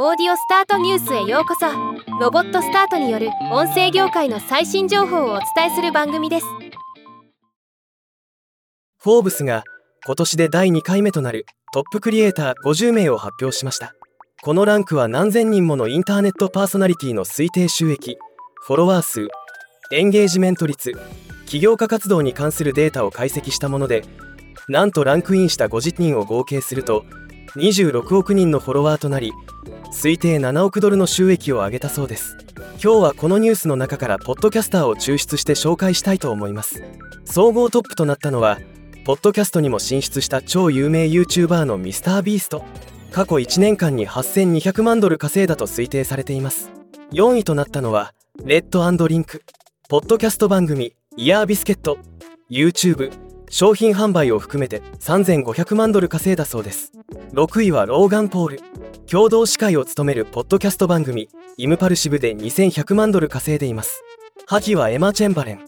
オーディオスタートニュースへようこそ。ロボットスタートによる音声業界の最新情報をお伝えする番組です。フォーブスが今年で第2回目となるトップクリエイター50名を発表しました。このランクは何千人ものインターネットパーソナリティの推定収益フォロワー数エンゲージメント率起業家活動に関するデータを解析したものでなんとランクインした50人を合計すると26億人のフォロワーとなり推定7億ドルの収益を上げたそうです。今日はこのニュースの中からポッドキャスターを抽出して紹介したいと思います。総合トップとなったのはポッドキャストにも進出した超有名 YouTuber のミスタービースト。過去1年間に8200万ドル稼いだと推定されています。4位となったのはレッドリンク。ポッドキャスト番組イヤービスケット。YouTube 商品販売を含めて3500万ドル稼いだそうです。6位はローガン・ポール。共同司会を務めるポッドキャスト番組 Impaulsive で2100万ドル稼いでいます。8位はエマ・チェンバレン。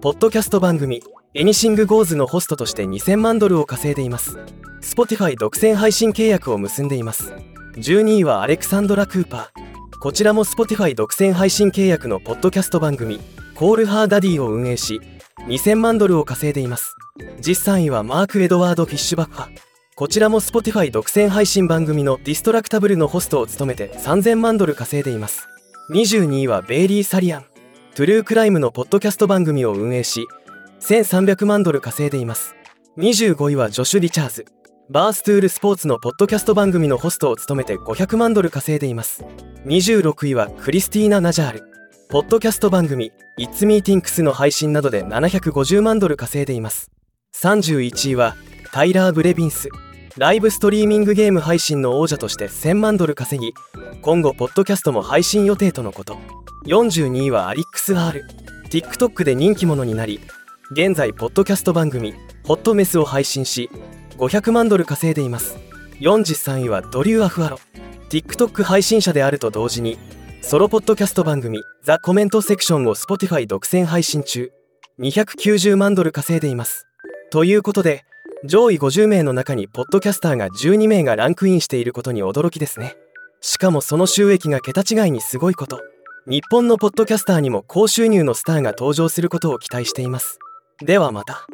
ポッドキャスト番組 Anything Goes のホストとして2000万ドルを稼いでいます。Spotify 独占配信契約を結んでいます。12位はアレクサンドラ・クーパー。こちらも Spotify 独占配信契約のポッドキャスト番組Call Her Daddy を運営し2000万ドルを稼いでいます。13位はマーク・エドワード・フィッシュバック。こちらも Spotify 独占配信番組の Distractible のホストを務めて3000万ドル稼いでいます。22位はベイリー・サリアン。トゥルークライムのポッドキャスト番組を運営し1300万ドル稼いでいます。25位はジョシュ・リチャーズ。バーストゥールスポーツのポッドキャスト番組のホストを務めて500万ドル稼いでいます。26位はクリスティーナ・ナジャール。ポッドキャスト番組 It's Meetings の配信などで750万ドル稼いでいます。31位はタイラー・ブレビンス。ライブストリーミングゲーム配信の王者として1000万ドル稼ぎ今後ポッドキャストも配信予定とのこと。42位はアリックス・ R TikTok で人気者になり現在ポッドキャスト番組ホットメスを配信し500万ドル稼いでいます。43位はドリュー・アフアロ。TikTok 配信者であると同時にソロポッドキャスト番組ザ・コメントセクションを Spotify 独占配信中。290万ドル稼いでいます。ということで上位50名の中にポッドキャスターが12名がランクインしていることに驚きですね。しかもその収益が桁違いにすごいこと。日本のポッドキャスターにも高収入のスターが登場することを期待しています。ではまた。